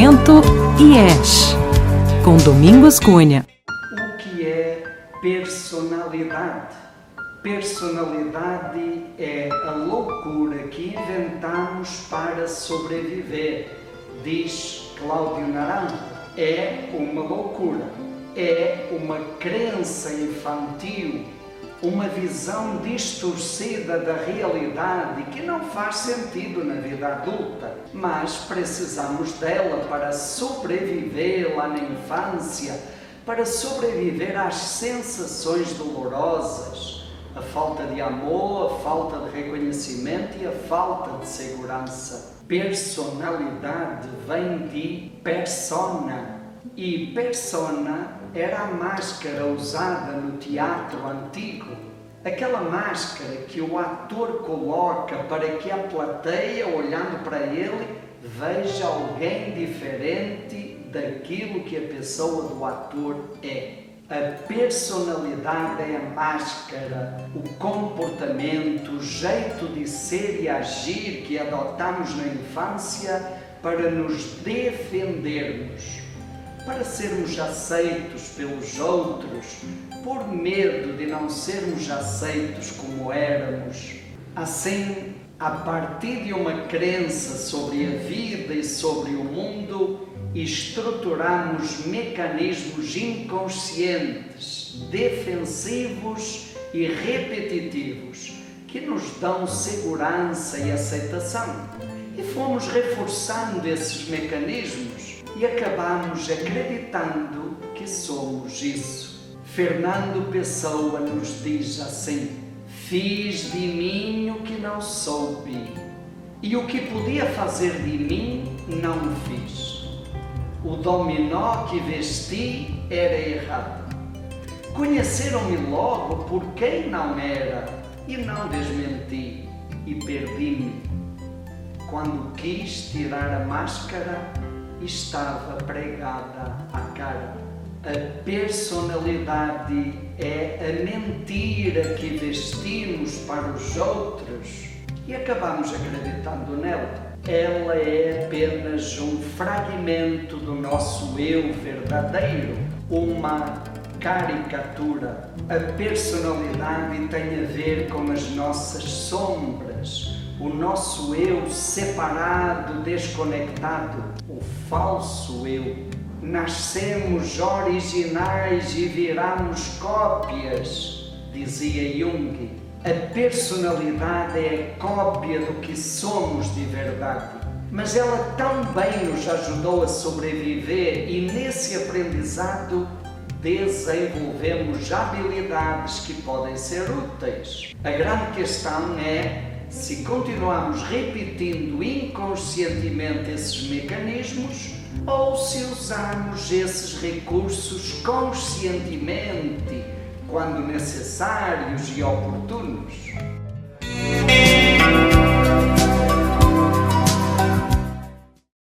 E És, com Domingos Cunha. O que é personalidade? Personalidade é a loucura que inventamos para sobreviver, diz Cláudio Naranjo. É uma loucura, é uma crença infantil uma visão distorcida da realidade que não faz sentido na vida adulta, mas precisamos dela para sobreviver lá na infância, para sobreviver às sensações dolorosas, a falta de amor, a falta de reconhecimento e a falta de segurança. Personalidade vem de persona e persona era a máscara usada no teatro antigo, aquela máscara que o ator coloca para que a plateia, olhando para ele, veja alguém diferente daquilo que a pessoa do ator é. A personalidade é a máscara, o comportamento, o jeito de ser e agir que adotamos na infância para nos defendermos para sermos aceitos pelos outros, por medo de não sermos aceitos como éramos. Assim, a partir de uma crença sobre a vida e sobre o mundo, estruturamos mecanismos inconscientes, defensivos e repetitivos que nos dão segurança e aceitação. E fomos reforçando esses mecanismos e acabamos acreditando que somos isso. Fernando Pessoa nos diz assim: Fiz de mim o que não soube, e o que podia fazer de mim não fiz. O dominó que vesti era errado. Conheceram-me logo por quem não era, e não desmenti, e perdi-me. Quando quis tirar a máscara, estava pregada à cara. A personalidade é a mentira que vestimos para os outros e acabamos acreditando nela. Ela é apenas um fragmento do nosso eu verdadeiro, uma caricatura. A personalidade tem a ver com as nossas sombras o nosso eu separado, desconectado, o falso eu. Nascemos originais e viramos cópias, dizia Jung. A personalidade é a cópia do que somos de verdade. Mas ela também nos ajudou a sobreviver e nesse aprendizado desenvolvemos habilidades que podem ser úteis. A grande questão é se continuarmos repetindo inconscientemente esses mecanismos ou se usarmos esses recursos conscientemente quando necessários e oportunos.